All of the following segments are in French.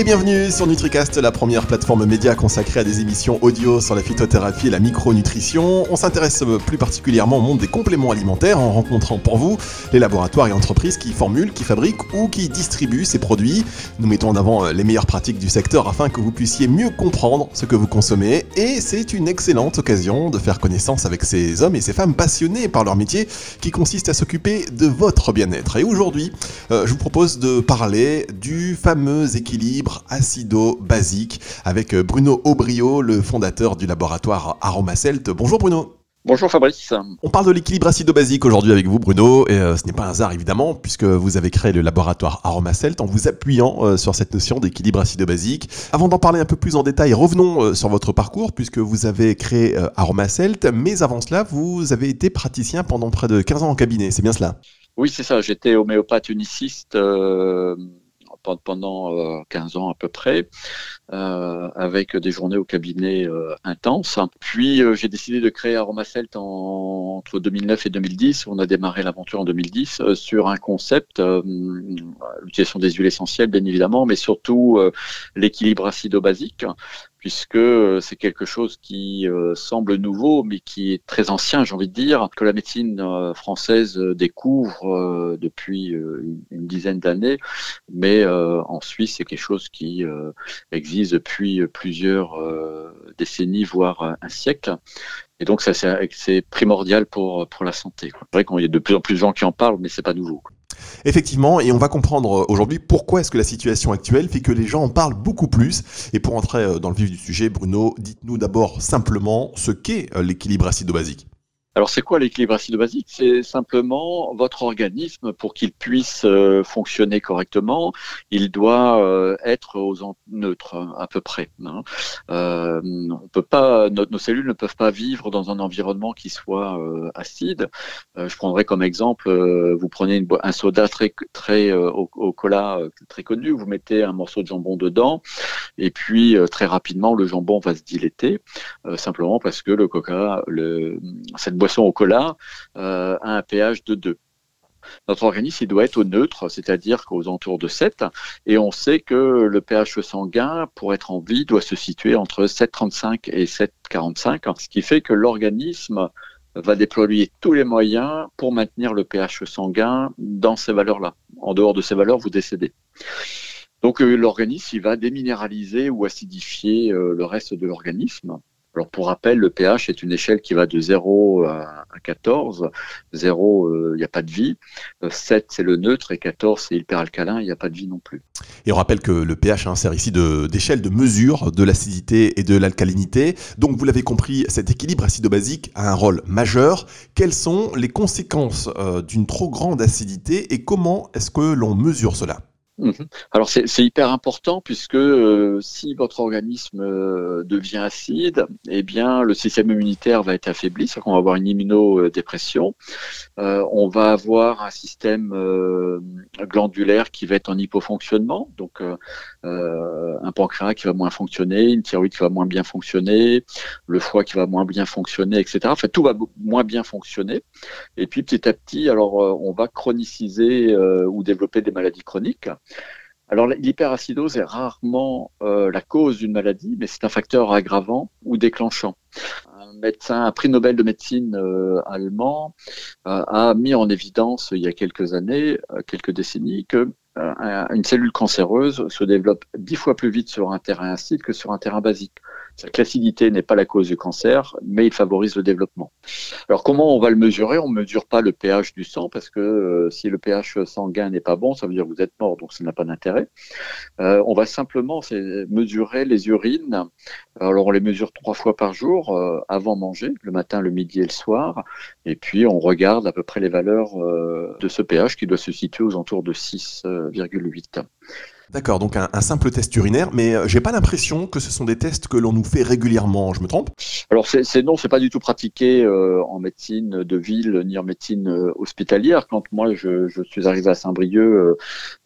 et bienvenue sur NutriCast, la première plateforme média consacrée à des émissions audio sur la phytothérapie et la micronutrition. On s'intéresse plus particulièrement au monde des compléments alimentaires en rencontrant pour vous les laboratoires et entreprises qui formulent, qui fabriquent ou qui distribuent ces produits. Nous mettons en avant les meilleures pratiques du secteur afin que vous puissiez mieux comprendre ce que vous consommez et c'est une excellente occasion de faire connaissance avec ces hommes et ces femmes passionnés par leur métier qui consiste à s'occuper de votre bien-être. Et aujourd'hui, euh, je vous propose de parler du fameux équilibre acido-basique avec euh, Bruno Aubrio, le fondateur du laboratoire Aromacelt. Bonjour Bruno. Bonjour Fabrice. On parle de l'équilibre acido-basique aujourd'hui avec vous Bruno, et euh, ce n'est pas un hasard évidemment, puisque vous avez créé le laboratoire Aromacelt en vous appuyant euh, sur cette notion d'équilibre acido-basique. Avant d'en parler un peu plus en détail, revenons sur votre parcours, puisque vous avez créé Aromacelt, mais avant cela, vous avez été praticien pendant près de 15 ans en cabinet, c'est bien cela? Oui, c'est ça, j'étais homéopathe uniciste pendant 15 euh, ans à peu près, euh, avec des journées au cabinet euh, intenses. Puis j'ai décidé de créer Aromacelt en, entre 2009 et 2010. On a démarré l'aventure en 2010 sur un concept, l'utilisation des huiles essentielles bien évidemment, mais surtout l'équilibre acido-basique puisque euh, c'est quelque chose qui euh, semble nouveau, mais qui est très ancien, j'ai envie de dire, que la médecine euh, française découvre depuis une dizaine d'années, mais en Suisse, c'est quelque chose qui existe depuis plusieurs décennies, voire un siècle. Et donc, ça, c'est primordial pour, pour la santé. C'est vrai qu'il y a de plus en plus de gens qui en parlent, mais c'est pas nouveau. Effectivement, et on va comprendre euh, aujourd'hui pourquoi est-ce que la situation actuelle fait que les gens en parlent beaucoup plus. Et pour entrer euh, dans le vif du sujet, Bruno, dites-nous d'abord simplement ce qu'est euh, l'équilibre acido-basique. Alors c'est quoi l'équilibre acide-basique C'est simplement votre organisme pour qu'il puisse euh, fonctionner correctement, il doit euh, être aux neutres à peu près. Hein. Euh, on peut pas, nos, cellules ne peuvent pas vivre dans un environnement qui soit acide. je prendrai comme exemple, vous prenez un soda très très au, au, cola très connu, vous mettez un morceau de jambon dedans, et puis très rapidement le jambon va se dilater, simplement parce que le coca, le, cette boisson au cola euh, a un pH de 2. Notre organisme, il doit être au neutre, c'est-à-dire qu'aux entours de 7. Et on sait que le pH sanguin, pour être en vie, doit se situer entre 7,35 et 7,45, ce qui fait que l'organisme va déployer tous les moyens pour maintenir le pH sanguin dans ces valeurs-là. En dehors de ces valeurs, vous décédez. Donc euh, l'organisme, il va déminéraliser ou acidifier euh, le reste de l'organisme. Alors pour rappel, le pH est une échelle qui va de 0 à 14. 0, il n'y a pas de vie. 7, euh, c'est le neutre et 14, c'est hyperalcalin, il n'y a pas de vie non plus. Et on rappelle que le pH sert ici d'échelle de, mesure de l'acidité et de l'alcalinité. Donc vous l'avez compris, cet équilibre acido-basique a un rôle majeur. Quelles sont les conséquences euh, d'une trop grande acidité et comment est-ce que l'on mesure cela? Alors c'est hyper important puisque euh, si votre organisme euh, devient acide, eh bien le système immunitaire va être affaibli, c'est-à-dire qu'on va avoir une immunodépression, euh, on va avoir un système glandulaire qui va être en hypofonctionnement, donc un pancréas qui va moins fonctionner, une thyroïde qui va moins bien fonctionner, le foie qui va moins bien fonctionner, etc. Enfin tout va moins bien fonctionner. Et puis petit à petit, alors on va chroniciser ou développer des maladies chroniques. Alors l'hyperacidose est rarement euh, la cause d'une maladie, mais c'est un facteur aggravant ou déclenchant. Un médecin, prix Nobel de médecine euh, allemand euh, a mis en évidence il y a quelques années, quelques décennies, que une cellule cancéreuse se développe dix fois plus vite sur un terrain acide que sur un terrain basique. L'acidité n'est pas la cause du cancer, mais il favorise le développement. Alors comment on va le mesurer? On ne mesure pas le pH du sang parce que euh, si le pH sanguin n'est pas bon, ça veut dire que vous êtes mort, donc ça n'a pas d'intérêt. Euh, on va simplement mesurer les urines. Alors on les mesure trois fois par jour euh, avant manger, le matin, le midi et le soir. Et puis on regarde à peu près les valeurs de ce pH qui doit se situer aux alentours de 6,8. D'accord, donc un, simple test urinaire, mais euh, j'ai pas l'impression que ce sont des tests que l'on nous fait régulièrement. Je me trompe? Alors c'est non, c'est pas du tout pratiqué euh, en médecine de ville ni en médecine euh, hospitalière. Quand moi je, je, suis arrivé à Saint-Brieuc,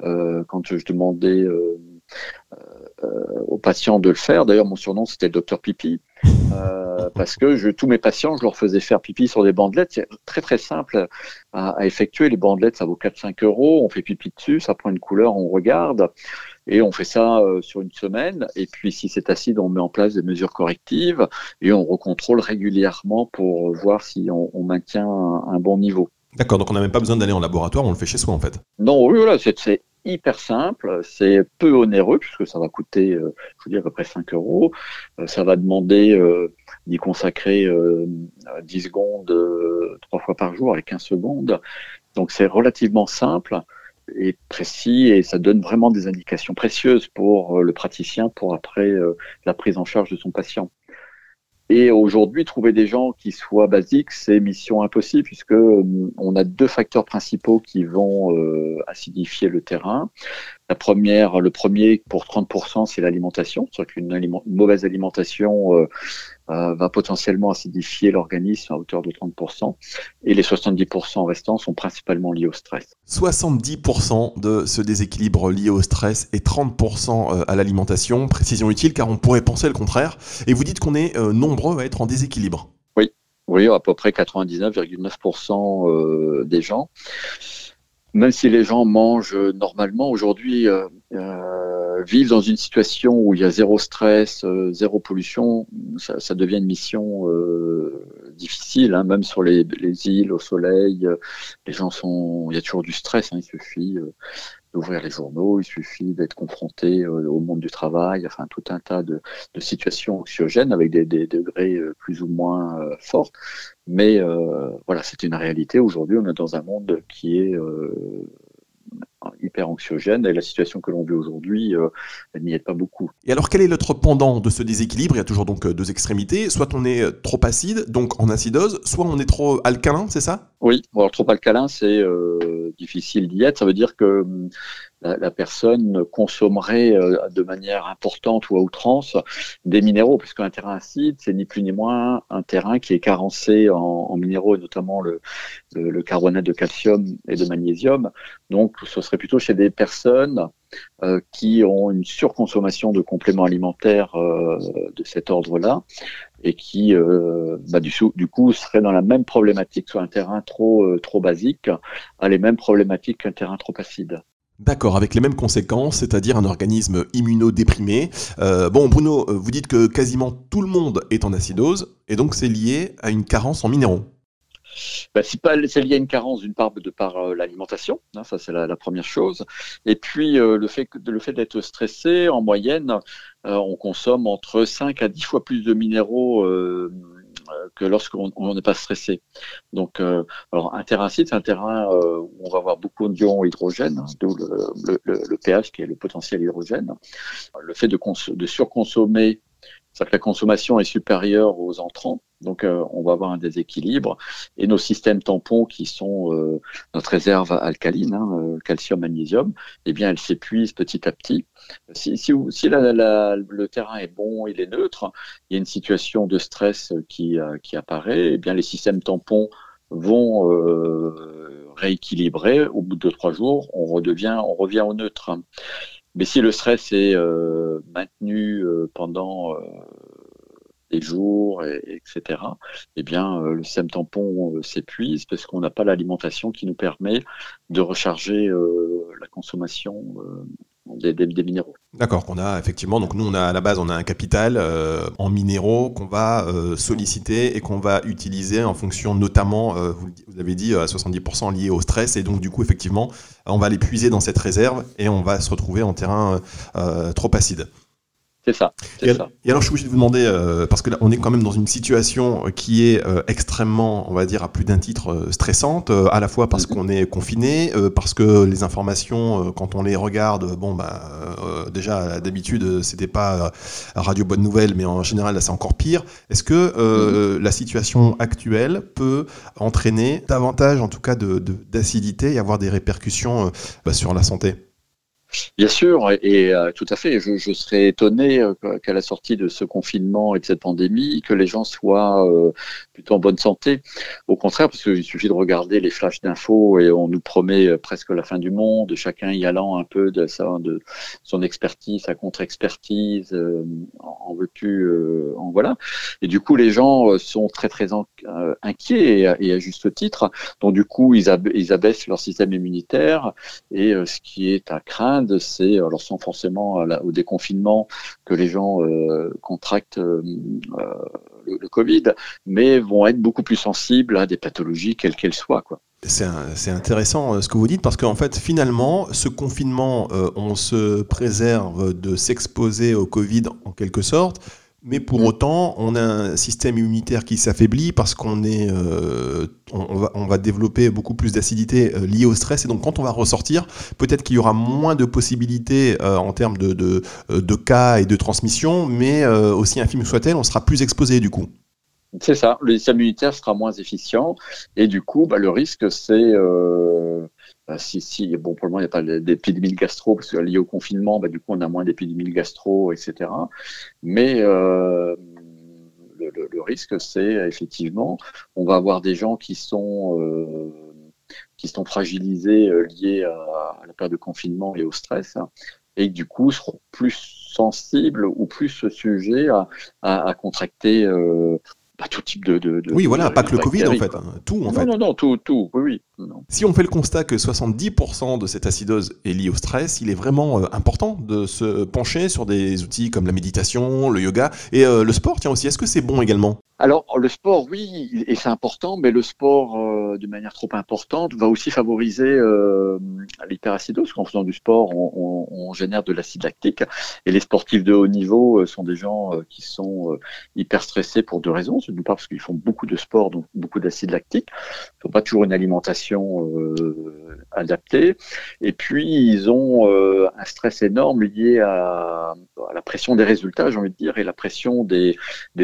quand je demandais aux patients de le faire, d'ailleurs mon surnom c'était le docteur Pipi. Euh, parce que je, tous mes patients, je leur faisais faire pipi sur des bandelettes. C'est très très simple à, effectuer. Les bandelettes, ça vaut 4-5 euros. On fait pipi dessus, ça prend une couleur, on regarde. Et on fait ça sur une semaine. Et puis, si c'est acide, on met en place des mesures correctives et on recontrôle régulièrement pour voir si on, maintient un, bon niveau. D'accord, donc on n'a même pas besoin d'aller en laboratoire, on le fait chez soi en fait. Non, oui, voilà, c'est hyper simple, c'est peu onéreux puisque ça va coûter, je vous dis, à peu près 5 euros. ça va demander d'y consacrer 10 secondes trois fois par jour avec 15 secondes. Donc c'est relativement simple et précis et ça donne vraiment des indications précieuses pour euh, le praticien pour après euh, la prise en charge de son patient. Et aujourd'hui, trouver des gens qui soient basiques, c'est mission impossible puisque euh, on a deux facteurs principaux qui vont acidifier le terrain. La première, le premier pour 30%, c'est l'alimentation. C'est-à-dire qu'une mauvaise alimentation euh, euh, va potentiellement acidifier l'organisme à hauteur de 30%. Et les 70% restants sont principalement liés au stress. 70% de ce déséquilibre lié au stress et 30% euh, à l'alimentation. Précision utile car on pourrait penser le contraire. Et vous dites qu'on est nombreux à être en déséquilibre. Oui, oui, à peu près 99,9% des gens même si les gens mangent normalement, aujourd'hui, euh, euh, vivent dans une situation où il y a zéro stress, euh, zéro pollution, ça, ça, devient une mission euh, difficile, hein, même sur les, les, îles, au soleil, les gens sont, il y a toujours du stress, hein, il suffit d'ouvrir les journaux, il suffit d'être confronté au monde du travail, enfin tout un tas de, de situations anxiogènes avec des, des, degrés plus ou moins forts. Mais euh, voilà, c'est une réalité. Aujourd'hui, on est dans un monde qui est euh, hyper anxiogène et la situation que l'on vit aujourd'hui, euh, elle n'y est pas beaucoup. Et alors, quel est l'autre pendant de ce déséquilibre? Il y a toujours donc deux extrémités. Soit on est trop acide, donc en acidose, soit on est trop alcalin, c'est ça? Oui, alors trop alcalin, c'est difficile d'y être. Ça veut dire que hum, la, personne consommerait euh, de manière importante ou à outrance des minéraux, puisqu'un terrain acide, c'est ni plus ni moins un terrain qui est carencé en, minéraux, et notamment le, carbonate de calcium et de magnésium. Donc, ce serait plutôt chez des personnes euh, qui ont une surconsommation de compléments alimentaires euh, de cet ordre-là et qui, bah, du, coup, seraient dans la même problématique, soit un terrain trop, trop basique, a les mêmes problématiques qu'un terrain trop acide. D'accord, avec les mêmes conséquences, c'est-à-dire un organisme immunodéprimé. Euh, bon, Bruno, euh, vous dites que quasiment tout le monde est en acidose, et donc c'est lié à une carence en minéraux. Bah, c'est lié à une carence d'une part de par euh, l'alimentation, hein, ça c'est la, première chose, et puis le fait, le fait d'être stressé, en moyenne, on consomme entre 5 à 10 fois plus de minéraux euh, que lorsqu'on n'est pas stressé. Donc, euh, alors un terrain acide, c'est un terrain euh, où on va avoir beaucoup d'ions hydrogène, hein, d'où le, pH qui est le potentiel hydrogène. Le fait de surconsommer c'est-à-dire que la consommation est supérieure aux entrants, donc euh, on va avoir un déséquilibre. Et nos systèmes tampons, qui sont euh, notre réserve alcaline, hein, euh, calcium, magnésium, eh bien, elles s'épuisent petit à petit. Si, le terrain est bon, il est neutre, il y a une situation de stress qui, qui apparaît, eh bien, les systèmes tampons vont rééquilibrer. Au bout de trois jours, on redevient, on revient au neutre. Mais si le stress est euh, maintenu euh, pendant euh, des jours, etc., eh bien, le système tampon s'épuise parce qu'on n'a pas l'alimentation qui nous permet de recharger la consommation des, minéraux. D'accord, qu'on a effectivement, donc nous on a à la base on a un capital euh, en minéraux qu'on va euh, solliciter et qu'on va utiliser en fonction notamment, euh, vous, vous, avez dit, à 70% lié au stress et donc du coup effectivement on va l'épuiser dans cette réserve et on va se retrouver en terrain trop acide. C'est ça. Et, et, alors, je voulais vous demander, euh, parce que là, on est quand même dans une situation qui est euh, extrêmement, on va dire, à plus d'un titre euh, stressante, à la fois parce mm-hmm. qu'on est confiné, parce que les informations, quand on les regarde, bon, bah, déjà, d'habitude, c'était pas Radio Bonne Nouvelle, mais en général, là, c'est encore pire. Est-ce que mm-hmm. la situation actuelle peut entraîner davantage, en tout cas, d'acidité de, et avoir des répercussions bah, sur la santé? Bien sûr, et, euh, tout à fait. Je, serais étonné euh, qu'à la sortie de ce confinement et de cette pandémie, que les gens soient euh, plutôt en bonne santé. Au contraire, parce qu'il suffit de regarder les flashs d'infos et on nous promet presque la fin du monde, chacun y allant un peu de, sa, de son expertise, sa contre-expertise, en veux-tu, en voilà. Et du coup, les gens sont très très inquiets et, à juste titre. Donc du coup, ils, ils abaissent leur système immunitaire et ce qui est à craindre c'est, alors sans forcément au déconfinement, que les gens contractent le, Covid, mais vont être beaucoup plus sensibles à des pathologies, quelles qu'elles soient. C'est intéressant ce que vous dites parce qu'en fait, finalement, ce confinement, on se préserve de s'exposer au Covid en quelque sorte. Mais pour mm. autant, on a un système immunitaire qui s'affaiblit parce qu'on est, euh, on, va, on, va, développer beaucoup plus d'acidité euh, liée au stress. Et donc, quand on va ressortir, peut-être qu'il y aura moins de possibilités euh, en termes de, de, de, cas et de transmission, mais aussi infime soit-elle, on sera plus exposé du coup. C'est ça, le système immunitaire sera moins efficient et du coup, bah, le risque, c'est bah, si, si, bon, pour le moment, il n'y a pas d'épidémie de gastro, parce que lié au confinement, bah, du coup, on a moins d'épidémie de gastro, etc. Mais euh, le, le, le, risque, c'est effectivement, on va avoir des gens qui sont euh, qui sont fragilisés euh, liés à, la période de confinement et au stress, et du coup seront plus sensibles ou plus sujets à, à, à contracter euh, bah, tout type de, de, Oui, voilà, pas que le Covid en fait, hein. tout en non, fait. Non, non, tout, tout, oui, oui. Si on fait le constat que 70% de cette acidose est liée au stress, il est vraiment euh, important de se pencher sur des outils comme la méditation, le yoga et euh, le sport, tiens aussi. Est-ce que c'est bon également? Alors, le sport, oui, et c'est important, mais le sport, euh, de manière trop importante, va aussi favoriser euh, l'hyperacidose. En faisant du sport, on, génère de l'acide lactique. Et les sportifs de haut niveau euh, sont des gens euh, qui sont hyper stressés pour deux raisons. D'une part, parce qu'ils font beaucoup de sport, donc beaucoup d'acide lactique. N'ont pas toujours une alimentation adaptée. Et puis, ils ont un stress énorme lié à, la pression des résultats, j'ai envie de dire, et la pression des,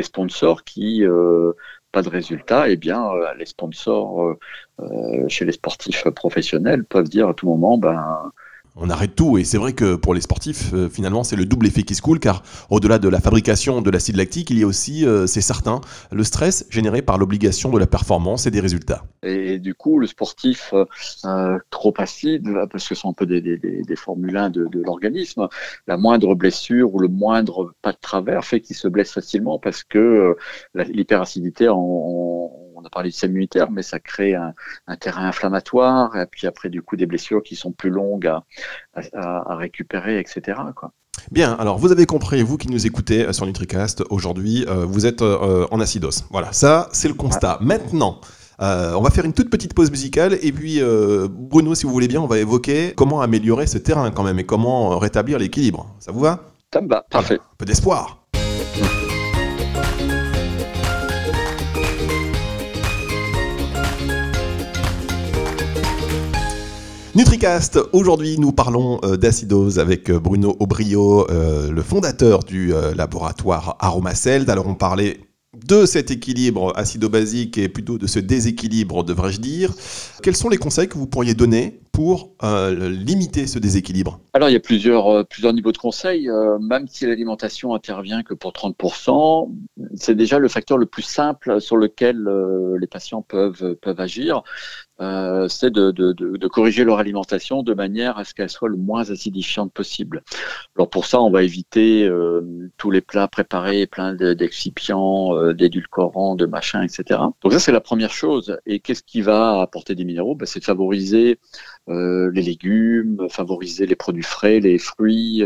sponsors qui euh, pas de résultat, eh bien, euh, les sponsors euh, chez les sportifs professionnels peuvent dire à tout moment, ben, on arrête tout. Et c'est vrai que pour les sportifs, euh, finalement, c'est le double effet qui se coule, car au-delà de la fabrication de l'acide lactique, il y a aussi, euh, c'est certain, le stress généré par l'obligation de la performance et des résultats. Et du coup, le sportif euh, trop acide, parce que ce sont un peu des, des, des, formules 1 de, de l'organisme, la moindre blessure ou le moindre pas de travers fait qu'il se blesse facilement parce que l'hyperacidité en on a parlé du système immunitaire, mais ça crée un, terrain inflammatoire, et puis après, du coup, des blessures qui sont plus longues à, récupérer, etc. Quoi. Bien, alors vous avez compris, vous qui nous écoutez euh, sur NutriCast, aujourd'hui, euh, vous êtes euh, en acidose. Voilà, ça, c'est le constat. Maintenant, on va faire une toute petite pause musicale et puis Bruno, si vous voulez bien, on va évoquer comment améliorer ce terrain quand même et comment rétablir l'équilibre. Ça vous va? Ça me va, parfait. un peu d'espoir. NutriCast, aujourd'hui nous parlons euh, d'acidose avec euh, Bruno Aubrio, euh, le fondateur du laboratoire Aromaceld. Alors on parlait de cet équilibre acido-basique et plutôt de ce déséquilibre, devrais-je dire. Quels sont les conseils que vous pourriez donner pour limiter ce déséquilibre? Alors il y a plusieurs, plusieurs niveaux de conseils. même si l'alimentation intervient que pour 30%, c'est déjà le facteur le plus simple sur lequel les patients peuvent, peuvent agir. Euh, c'est de, de, de, corriger leur alimentation de manière à ce qu'elle soit le moins acidifiante possible. Alors pour ça, on va éviter euh, tous les plats préparés plein d'excipients, euh, d'édulcorants, de machins, etc. Donc ça, c'est la première chose. Et qu'est-ce qui va apporter des minéraux? Ben, C'est de favoriser les légumes, favoriser les produits frais, les fruits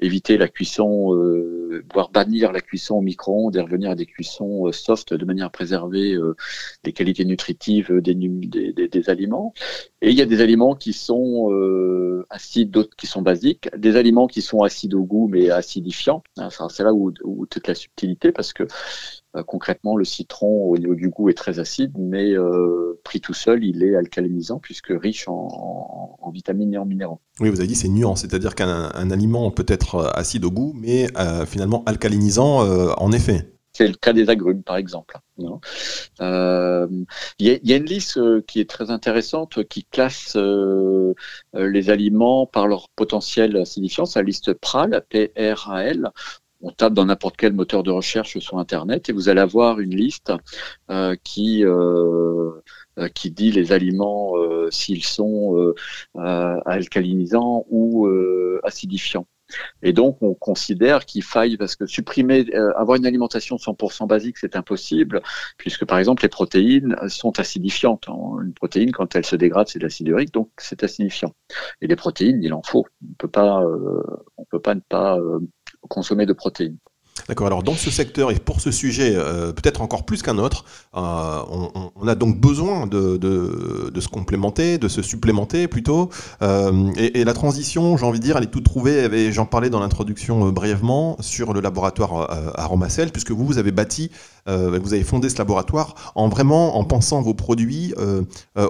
éviter la cuisson, euh, voire bannir la cuisson au micro-ondes et revenir à des cuissons euh, soft de manière à préserver euh, les qualités nutritives des, des, des, aliments. Et il y a des aliments qui sont euh, acides, d'autres qui sont basiques, des aliments qui sont acides au goût mais acidifiants. Enfin, c'est là où, où, toute la subtilité parce que euh, concrètement, le citron, au niveau du goût, est très acide, mais euh, pris tout seul, il est alcalinisant puisque riche en, vitamines et en minéraux. Oui, vous avez dit c'est nuance, c'est-à-dire qu'un aliment peut être euh, acide au goût, mais finalement alcalinisant en effet. C'est le cas des agrumes, par exemple. Il y, a, une liste qui est très intéressante qui classe les aliments par leur potentiel acidifiant. C'est la liste PRAL, P-R-A-L on tape dans n'importe quel moteur de recherche sur Internet et vous allez avoir une liste euh, euh, euh, qui dit les aliments s'ils sont alcalinisants ou acidifiants. Et donc, on considère qu'il faille, parce que supprimer, euh, avoir une alimentation 100% basique, c'est impossible, puisque par exemple, les protéines sont acidifiantes. Une protéine, quand elle se dégrade, c'est de l'acide urique, donc c'est acidifiant. Et les protéines, il en faut. On peut euh, peut pas ne pas euh, consommer de protéines. D'accord. Alors dans ce secteur et pour ce sujet, euh, peut-être encore plus qu'un autre, euh, on, a donc besoin de, se complémenter, de se supplémenter plutôt. Euh, et, la transition, j'ai envie de dire, elle est toute trouvée. J'en parlais dans l'introduction brièvement sur le laboratoire Aromacel, puisque vous, vous avez bâti, vous avez fondé ce laboratoire en vraiment en pensant vos produits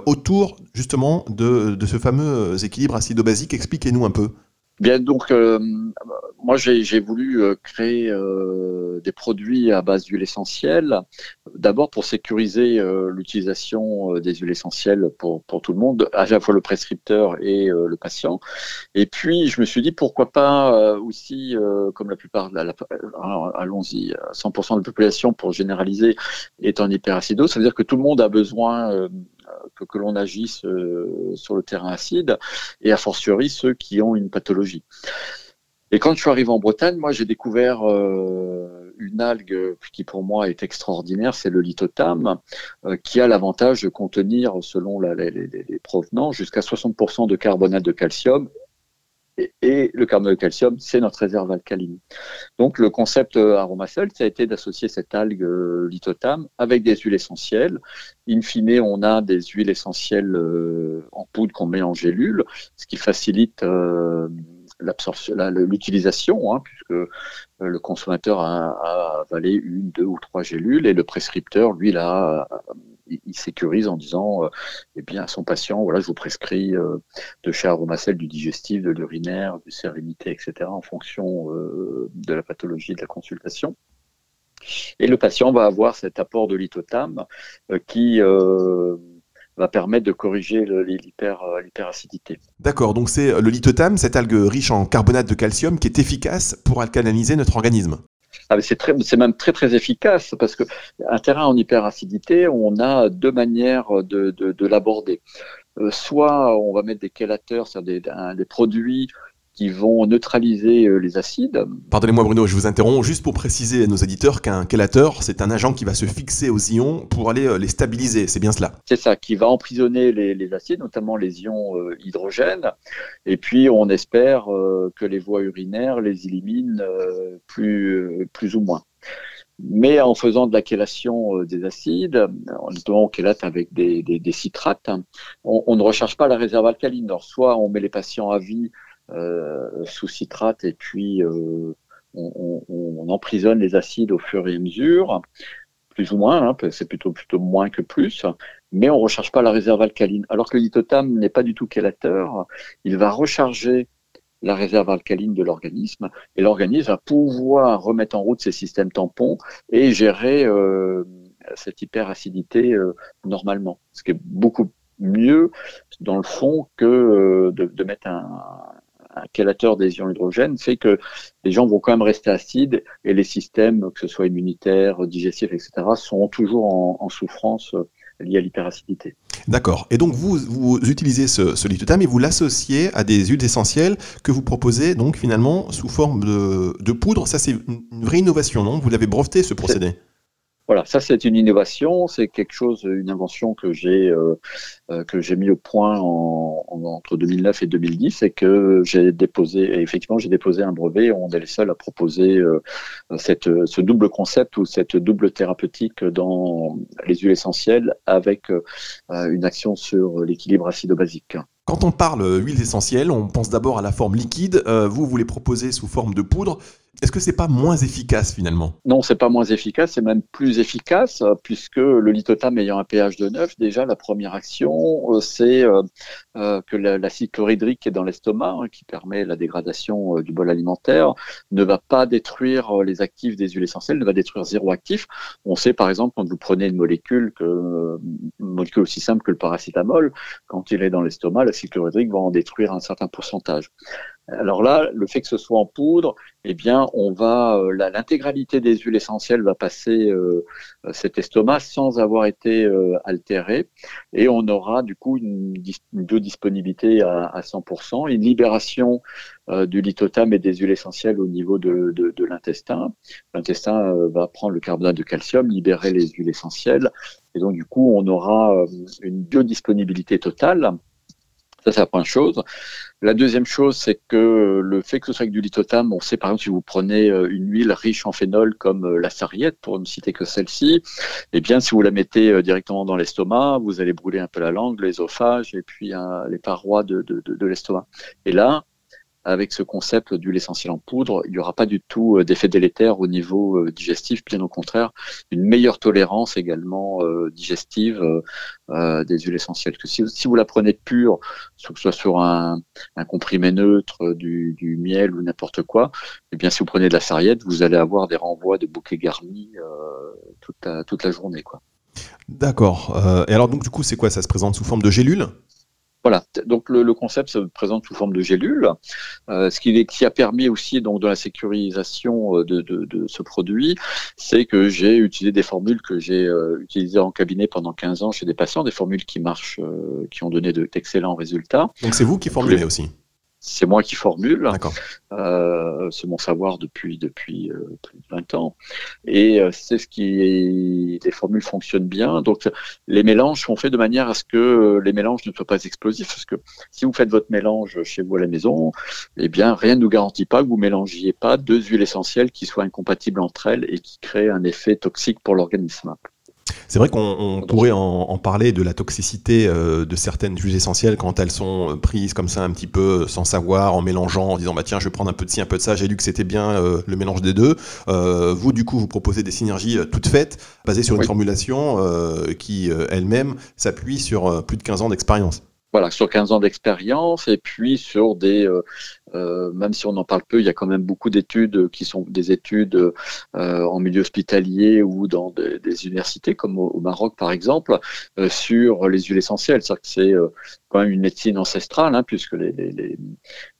autour justement de, de ce fameux équilibre acido-basique. Expliquez-nous un peu. Bien, donc, euh, moi, j'ai voulu euh, créer euh, des produits à base d'huile essentielle, d'abord pour sécuriser l'utilisation des huiles essentielles pour, pour tout le monde, à la fois le prescripteur et le patient. Et puis, je me suis dit, pourquoi pas aussi, comme la plupart, de la, allons-y, 100% de la population, pour généraliser, est en hyperacidose, ça veut dire que tout le monde a besoin que, l'on agisse euh, sur le terrain acide, et a fortiori ceux qui ont une pathologie. Et quand je suis arrivé en Bretagne, moi j'ai découvert euh, une algue qui pour moi est extraordinaire, c'est le lithotam, euh, qui a l'avantage de contenir, selon les, les, provenances, jusqu'à 60% de carbonate de calcium et, le carbonate de calcium, c'est notre réserve alcaline. Donc le concept euh, Aromacell, ça a été d'associer cette algue euh, lithotam avec des huiles essentielles. In fine, on a des huiles essentielles euh, en poudre qu'on met en gélule, ce qui facilite l'utilisation, hein, puisque le consommateur a, a, avalé une, deux ou trois gélules et le prescripteur, lui, là, il, sécurise en disant, euh, eh bien, à son patient, voilà, je vous prescris euh, de chez du digestif, de l'urinaire, du sérénité, etc., en fonction euh, de la pathologie de la consultation. Et le patient va avoir cet apport de lithotam qui va permettre de corriger l'hyperacidité. D'accord, donc c'est le lithotam, cette algue riche en carbonate de calcium, qui est efficace pour alcaliniser notre organisme. Ah, c'est même très très efficace parce que un terrain en hyperacidité, on a deux manières de, de, l'aborder. Euh, soit on va mettre des chélateurs, c'est-à-dire des, produits qui vont neutraliser euh, les acides. Pardonnez-moi Bruno, je vous interromps juste pour préciser à nos éditeurs qu'un chélateur, c'est un agent qui va se fixer aux ions pour aller euh, les stabiliser, c'est bien cela C'est ça, qui va emprisonner les, acides, notamment les ions euh, hydrogène, et puis on espère que les voies urinaires les éliminent plus, plus ou moins mais en faisant de la chélation des acides, notamment on chélate avec des, des, citrates, on, on, ne recherche pas la réserve alcaline. Alors, soit on met les patients à vie euh, sous citrate et puis euh, on, on, emprisonne les acides au fur et à mesure, plus ou moins, hein, c'est plutôt plutôt moins que plus, mais on recherche pas la réserve alcaline. Alors que le n'est pas du tout chélateur, il va recharger la réserve alcaline de l'organisme et l'organisme va pouvoir remettre en route ses systèmes tampons et gérer euh, cette hyperacidité euh, normalement, ce qui est beaucoup mieux dans le fond que de, de mettre un, un chélateur des ions hydrogène fait que les gens vont quand même rester acides et les systèmes, que ce soit immunitaires, digestifs, etc., sont toujours en, souffrance euh, liée à l'hyperacidité. D'accord. Et donc vous, vous utilisez ce, ce lithotam et vous l'associez à des huiles essentielles que vous proposez donc finalement sous forme de, de poudre. Ça c'est une vraie innovation, non? Vous l'avez breveté ce procédé? Voilà, ça c'est une innovation, c'est quelque chose, une invention que j'ai euh, euh, que j'ai mis au point en, entre 2009 et 2010, et que j'ai déposé. Et effectivement, j'ai déposé un brevet. On est les seuls à proposer euh, cette, ce double concept ou cette double thérapeutique dans les huiles essentielles avec une action sur l'équilibre acido-basique. Quand on parle huiles essentielles, on pense d'abord à la forme liquide. vous, vous les proposez sous forme de poudre. Est-ce que c'est pas moins efficace finalement? Non, c'est pas moins efficace, c'est même plus efficace euh, puisque le lithotam ayant un pH de 9, déjà la première action, euh, c'est euh, que l'acide chlorhydrique qui est dans l'estomac, hein, qui permet la dégradation du bol alimentaire, ne va pas détruire les actifs des huiles essentielles, ne va détruire zéro actif. On sait par exemple quand vous prenez une molécule, une molécule aussi simple que le paracétamol, quand il est dans l'estomac, l'acide chlorhydrique va en détruire un certain pourcentage. Alors là, le fait que ce soit en poudre, eh bien, on va euh, l'intégralité des huiles essentielles va passer euh, cet estomac sans avoir été euh, altéré, et on aura du coup une, biodisponibilité à, à 100%, une libération du lithotam et des huiles essentielles au niveau de, de l'intestin. L'intestin va prendre le carbonate de calcium, libérer les huiles essentielles, et donc du coup, on aura une biodisponibilité totale. Ça, c'est la première chose. La deuxième chose, c'est que le fait que ce soit avec du lithotam, on sait par exemple si vous prenez euh, une huile riche en phénol comme euh, la sarriette, pour ne citer que celle-ci, eh bien si vous la mettez euh, directement dans l'estomac, vous allez brûler un peu la langue, l'ésophage et puis les parois de l'estomac. Et là, avec ce concept d'huile essentielle en poudre, il n'y aura pas du tout euh, d'effet délétère au niveau euh, digestif, bien au contraire, une meilleure tolérance également euh, digestive des huiles essentielles. Que si, vous la prenez pure, que ce soit sur un, comprimé neutre, du, miel ou n'importe quoi, eh bien si vous prenez de la sarriette, vous allez avoir des renvois de bouquets garnis toute, la, journée. D'accord. et alors donc du coup c'est quoi? Ça se présente sous forme de gélule? Voilà, donc le, concept se présente sous forme de gélule, euh, ce qui, qui, a permis aussi donc de la sécurisation euh, de, de, de ce produit, c'est que j'ai utilisé des formules que j'ai euh, utilisées en cabinet pendant 15 ans chez des patients, des formules qui marchent, euh, qui ont donné d'excellents résultats. Donc c'est vous qui formulez aussi c'est moi qui formule. Euh, c'est mon savoir depuis depuis euh, plus de 20 ans. Et euh, c'est ce qui les formules fonctionnent bien. Donc les mélanges sont faits de manière à ce que les mélanges ne soient pas explosifs. Parce que si vous faites votre mélange chez vous à la maison, eh bien rien ne nous garantit pas que vous mélangiez pas deux huiles essentielles qui soient incompatibles entre elles et qui créent un effet toxique pour l'organisme. C'est vrai qu'on pourrait en, parler de la toxicité euh, de certaines huiles essentielles quand elles sont euh, prises comme ça un petit peu sans savoir, en mélangeant, en disant bah tiens je vais prendre un peu de ci, un peu de ça, j'ai lu que c'était bien euh, le mélange des deux. vous du coup vous proposez des synergies toutes faites, basées sur une formulation qui elle-même s'appuie sur plus de 15 ans d'expérience. Voilà, sur 15 ans d'expérience et puis sur des, euh, euh, même si on en parle peu, il y a quand même beaucoup d'études qui sont des études euh, en milieu hospitalier ou dans des, universités comme au, Maroc par exemple, sur les huiles essentielles. Que c'est quand même une médecine ancestrale hein, puisque les,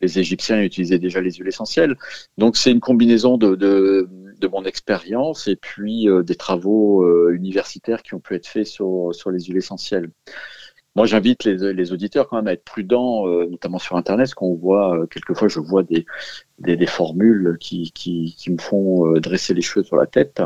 Égyptiens utilisaient déjà les huiles essentielles. Donc c'est une combinaison de, mon expérience et puis des travaux universitaires qui ont pu être faits sur les huiles essentielles. Moi, j'invite les, auditeurs quand même à être prudents, euh, notamment sur Internet, parce qu'on voit, euh, quelquefois, je vois des, des, formules qui, me font euh, dresser les cheveux sur la tête,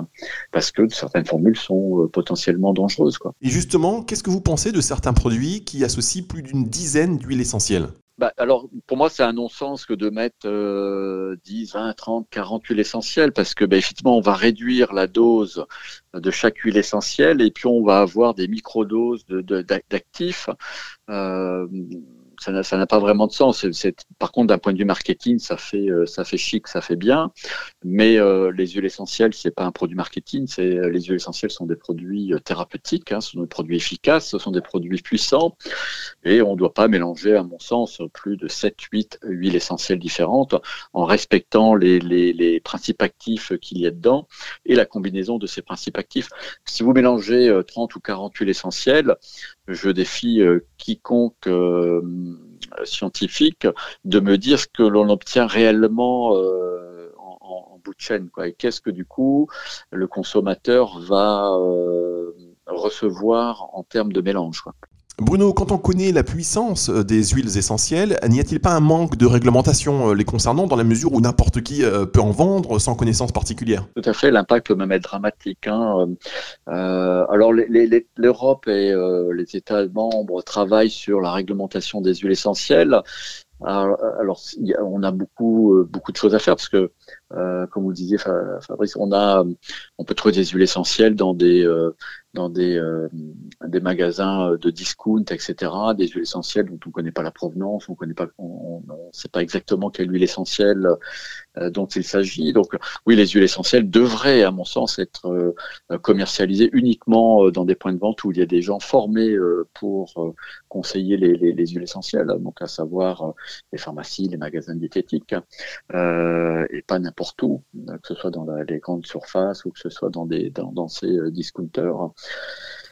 parce que certaines formules sont potentiellement dangereuses. Et justement, qu'est-ce que vous pensez de certains produits qui associent plus d'une dizaine d'huiles essentielles? Bah, alors, pour moi, c'est un non-sens que de mettre euh, 10, 20, 30, 40 huiles essentielles parce que, bah, effectivement, on va réduire la dose de chaque huile essentielle et puis on va avoir des microdoses d'actifs. Euh, ça n'a pas vraiment de sens. Par contre, d'un point de vue marketing, ça fait, euh, ça fait chic, ça fait bien. Mais euh, les huiles essentielles, c'est pas un produit marketing. C'est euh, les huiles essentielles sont des produits thérapeutiques, hein, ce sont des produits efficaces, ce sont des produits puissants. Et on ne doit pas mélanger, à mon sens, plus de 7, 8 huiles essentielles différentes en respectant les, les, les principes actifs qu'il y a dedans et la combinaison de ces principes actifs. Si vous mélangez 30 ou 40 huiles essentielles, je défie quiconque scientifique de me dire ce que l'on obtient réellement euh, en, bout de chaîne. Et qu'est-ce que du coup le consommateur va euh, recevoir en termes de mélange. Bruno, quand on connaît la puissance euh, des huiles essentielles, n'y a-t-il pas un manque de réglementation euh, les concernant dans la mesure où n'importe qui euh, peut en vendre sans connaissance particulière? Tout à fait, l'impact peut même être dramatique. Hein. alors l'Europe et les États membres travaillent sur la réglementation des huiles essentielles. Alors, on a beaucoup de choses à faire parce que comme vous disiez, Fabrice, on a, on peut trouver des huiles essentielles dans des dans des, euh, des magasins de discount, etc. Des huiles essentielles dont on ne connaît pas la provenance, on ne sait pas exactement quelle huile essentielle dont il s'agit. Donc, oui, les huiles essentielles devraient, à mon sens, être commercialisées uniquement dans des points de vente où il y a des gens formés pour conseiller les, les, les, huiles essentielles, donc à savoir les pharmacies, les magasins diététiques, et pas n'importe tout, que ce soit dans les grandes surfaces ou que ce soit dans, des, dans, ces euh, discounters.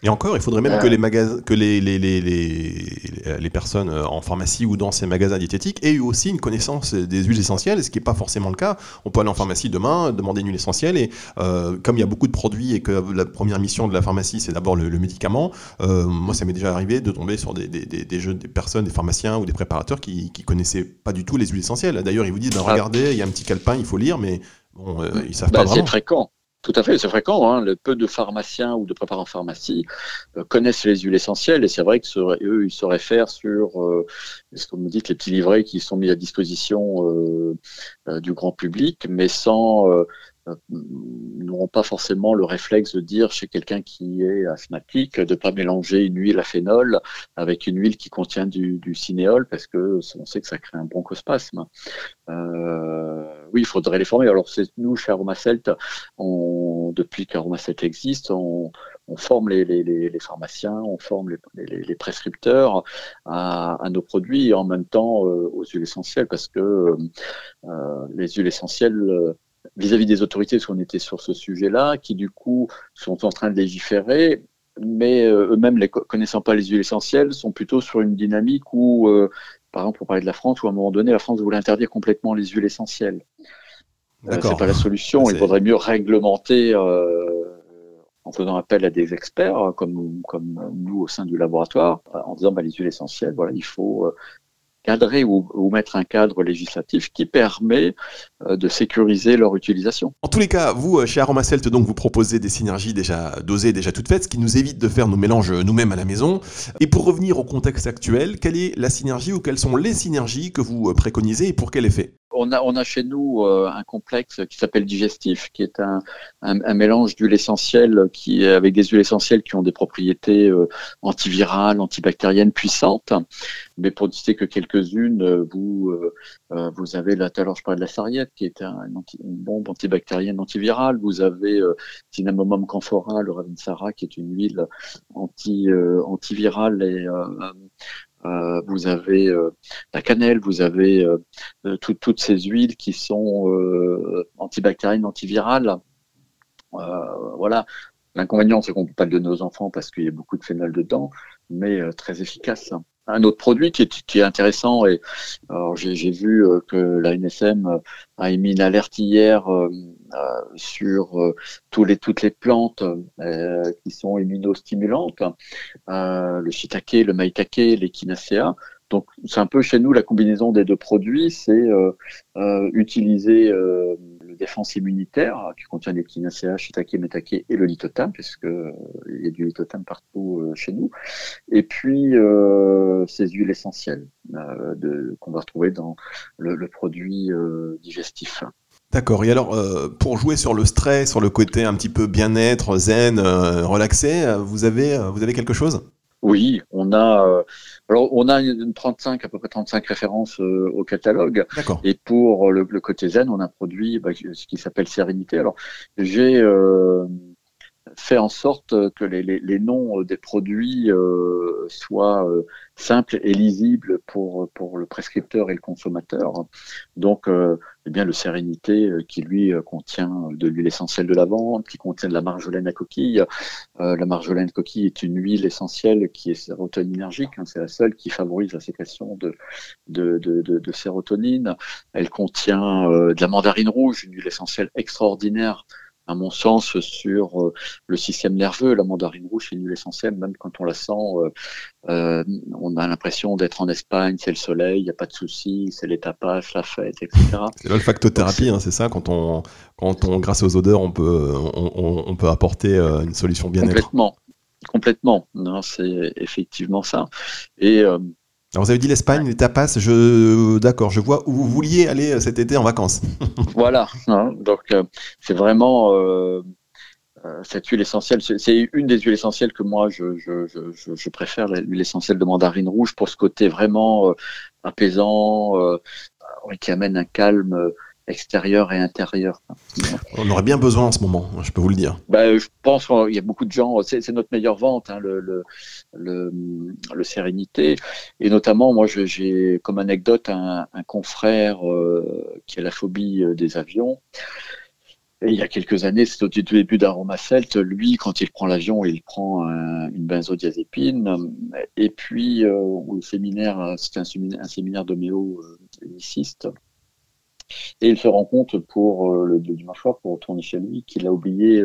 Et encore, il faudrait même que les que les, les, les, les, les personnes en pharmacie ou dans ces magasins diététiques aient eu aussi une connaissance des huiles essentielles, ce qui n'est pas forcément le cas. On peut aller en pharmacie demain, demander une huile essentielle, et comme il y a beaucoup de produits et que la première mission de la pharmacie, c'est d'abord le, médicament, moi, ça m'est déjà arrivé de tomber sur des, des, des, personnes, des pharmaciens ou des préparateurs qui, qui connaissaient pas du tout les huiles essentielles. D'ailleurs, ils vous disent, ben, ah. regardez, il y a un petit calepin, il faut lire, mais bon, ils savent bah, pas vraiment. C'est fréquent. Tout à fait, c'est fréquent. Hein. Le peu de pharmaciens ou de préparants en pharmacie euh, connaissent les huiles essentielles et c'est vrai que eux, ils sauraient faire sur, euh, ce que vous dites, les petits livrets qui sont mis à disposition euh, euh du grand public, mais sans euh, pas forcément le réflexe de dire chez quelqu'un qui est asthmatique de ne pas mélanger une huile à phénol avec une huile qui contient du, du cinéol parce que on sait que ça crée un bronchospasme. Euh, oui, il faudrait les former. Alors nous chez Aromacelt, depuis qu'Aromacelt existe, on, forme les, pharmaciens, on forme les, prescripteurs à, à, nos produits et en même temps euh, aux huiles essentielles parce que euh, les huiles essentielles vis-à-vis des autorités, parce qu'on était sur ce sujet-là, qui du coup sont en train de légiférer, mais euh, eux-mêmes, les connaissant pas les huiles essentielles, sont plutôt sur une dynamique où, euh, par exemple, pour parler de la France, où à un moment donné, la France voulait interdire complètement les huiles essentielles. Euh, c'est pas la solution. Il faudrait mieux réglementer en faisant appel à des experts comme, comme nous au sein du laboratoire, en disant bah, les huiles essentielles, voilà, il faut cadrer ou, mettre un cadre législatif qui permet euh, de sécuriser leur utilisation. En tous les cas, vous, euh, chez Aromacelt, donc, vous proposez des synergies déjà dosées, déjà toutes faites, ce qui nous évite de faire nos mélanges nous-mêmes à la maison. Et pour revenir au contexte actuel, quelle est la synergie ou quelles sont les synergies que vous euh, préconisez et pour quel effet? On a, chez nous euh, un complexe qui s'appelle digestif, qui est un, mélange d'huiles essentielles qui, avec des huiles essentielles qui ont des propriétés euh, antivirales, antibactériennes puissantes. Mais pour ne citer que quelques-unes, euh, vous, avez là, tout je parlais de la sarriette, qui est un, une bombe antibactérienne antivirale. Vous avez Cinnamomum camphora, le ravinsara, qui est une huile anti, antivirale et vous avez euh, la cannelle, vous avez euh, toutes ces huiles qui sont antibactériennes, antivirales. voilà. L'inconvénient, c'est qu'on ne peut pas le donner aux enfants parce qu'il y a beaucoup de phénol dedans, mais très efficace un autre produit qui est, qui est intéressant et j'ai vu euh, que la NSM euh, a émis une alerte hier euh, sur tous les, toutes les plantes qui sont immunostimulantes, le shiitake, le maitake, l'échinacea. Donc c'est un peu chez nous la combinaison des deux produits, c'est utiliser défense immunitaire qui contient des kinacea, shiitake, metake et le lithotam, puisque euh, il y a du lithotam partout euh, chez nous. Et puis euh, ces huiles essentielles qu'on va retrouver dans le, produit digestif. D'accord. Et alors, pour jouer sur le stress, sur le côté un petit peu bien-être, zen, relaxé, vous avez, vous avez quelque chose? Oui, on a euh, alors on a une 35 à peu près 35 références euh, au catalogue. Et pour le, côté zen, on a produit bah, ce qui s'appelle Sérénité. Alors j'ai euh, fait en sorte que les, noms des produits euh, soient euh, simples et lisibles pour, pour le prescripteur et le consommateur. Donc, euh, eh bien, le Sérénité qui lui contient de l'huile essentielle de lavande, qui contient de la marjolaine à coquille. la marjolaine coquille est une huile essentielle qui est sérotoninergique. Hein, c'est la seule qui favorise la sécrétion de, de, de sérotonine. Elle contient de la mandarine rouge, une huile essentielle extraordinaire à mon sens, sur euh, le système nerveux. La mandarine rouge, c'est une huile essentielle, même quand on la sent, euh, euh, on a l'impression d'être en Espagne, c'est le soleil, il n'y a pas de souci, c'est les tapas, la fête, etc. C'est l'olfactothérapie, hein, c'est ça quand on, quand on, grâce aux odeurs, on peut, on, on peut apporter une solution bien-être. Complètement, complètement. Non, c'est effectivement ça. Et alors vous avez dit l'Espagne, les tapas, je d'accord, je vois où vous vouliez aller euh, cet été en vacances. voilà, hein, donc euh, c'est vraiment euh, cette huile essentielle, c'est une des huiles essentielles que moi je, je, je, je préfère, l'huile essentielle de mandarine rouge pour ce côté vraiment apaisant, qui amène un calme extérieur et intérieur. On aurait bien besoin en ce moment, je peux vous le dire. Bah, je pense qu'il y a beaucoup de gens, c'est notre meilleure vente, hein, le, le, le, Sérénité. Et notamment, moi, j'ai comme anecdote un, confrère euh, qui a la phobie euh, des avions. Et il y a quelques années, c'est au début d'Aromacelt, lui, quand il prend l'avion, il prend une benzodiazépine. Et puis, au séminaire, c'était un séminaire, un séminaire d'homéo uniciste. Et il se rend compte pour le, dimanche soir, pour retourner chez lui, qu'il a oublié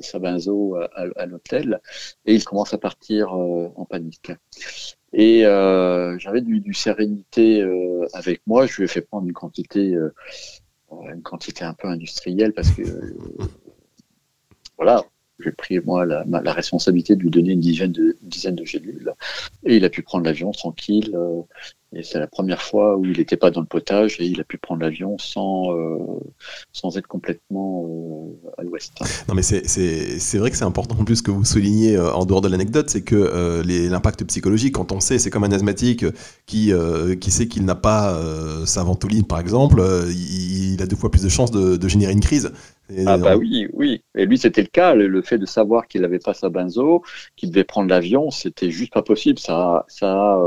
sa benzo à, l'hôtel et il commence à partir en panique. Et euh, j'avais du, du, sérénité euh, avec moi. Je lui ai fait prendre une quantité, euh, une quantité un peu industrielle parce que voilà, j'ai pris moi la, responsabilité de lui donner une dizaine de, une gélules. Et il a pu prendre l'avion tranquille. Et c'est la première fois où il n'était pas dans le potage et il a pu prendre l'avion sans, euh, sans être complètement euh, à l'ouest. Non, mais c'est vrai que c'est important en plus que vous soulignez euh, en dehors de l'anecdote, c'est que l'impact psychologique, quand on sait, c'est comme un asthmatique qui, qui sait qu'il n'a pas sa ventoline par exemple, il, a deux fois plus de chances de générer une crise. Ah bah oui, oui. Et lui, c'était le cas. Le, fait de savoir qu'il n'avait pas sa benzo, qu'il devait prendre l'avion, c'était juste pas possible. Ça, ça,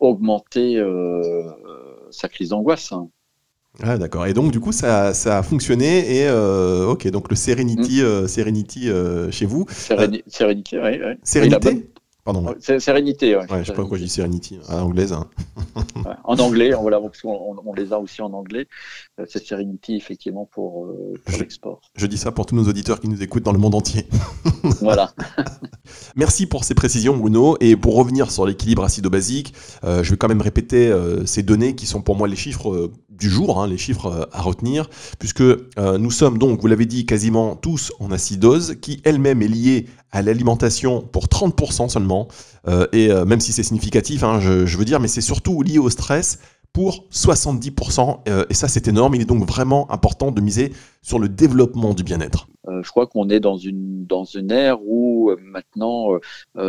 augmenter euh, sa crise d'angoisse. Ah, d'accord. Et donc, du coup, ça, ça a fonctionné. Et euh, ok, donc le Serenity, mm. euh, Serenity chez vous. Serenity, oui. Serenity Pardon. Sérénité, ouais. je sais pas pourquoi je dis Serenity, à l'anglaise. Hein. en anglais, on, voilà, on, les a aussi en anglais. Euh, c'est Serenity, effectivement, pour, euh, l'export. Je dis ça pour tous nos auditeurs qui nous écoutent dans le monde entier. voilà. Merci pour ces précisions, Bruno. Et pour revenir sur l'équilibre acido-basique, euh, je vais quand même répéter ces données qui sont pour moi les chiffres du jour, hein, les chiffres à retenir, puisque nous sommes donc, vous l'avez dit, quasiment tous en acidose, qui elle-même est liée à l'alimentation pour 30% seulement. Euh, et euh, même si c'est significatif, hein, je, veux dire, mais c'est surtout lié au stress pour 70%. Euh, et ça, c'est énorme. Il est donc vraiment important de miser sur le développement du bien-être. Je crois qu'on est dans une, dans une ère où maintenant,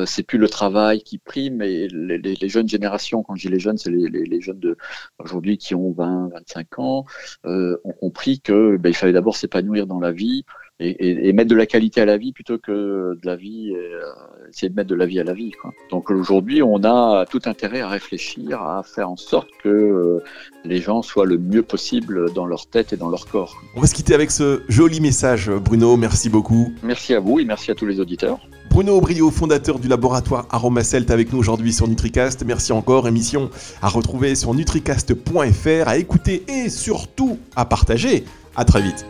c'est plus le travail qui prime. Et les, jeunes générations, quand je dis les jeunes, c'est les, les, jeunes de aujourd'hui qui ont 20, 25 ans, ont compris qu'il ben, il fallait d'abord s'épanouir dans la vie et, mettre de la qualité à la vie plutôt que de la vie, euh, essayer de mettre de la vie à la vie. Quoi. Donc aujourd'hui, on a tout intérêt à réfléchir, à faire en sorte que euh, les gens soient le mieux possible dans leur tête et dans leur corps. On va se quitter avec ce joli message, Bruno. Merci beaucoup. Merci à vous et merci à tous les auditeurs. Bruno Aubrio, fondateur du laboratoire Aromacelt, avec nous aujourd'hui sur NutriCast. Merci encore. Émission à retrouver sur nutricast.fr, à écouter et surtout à partager. À très vite.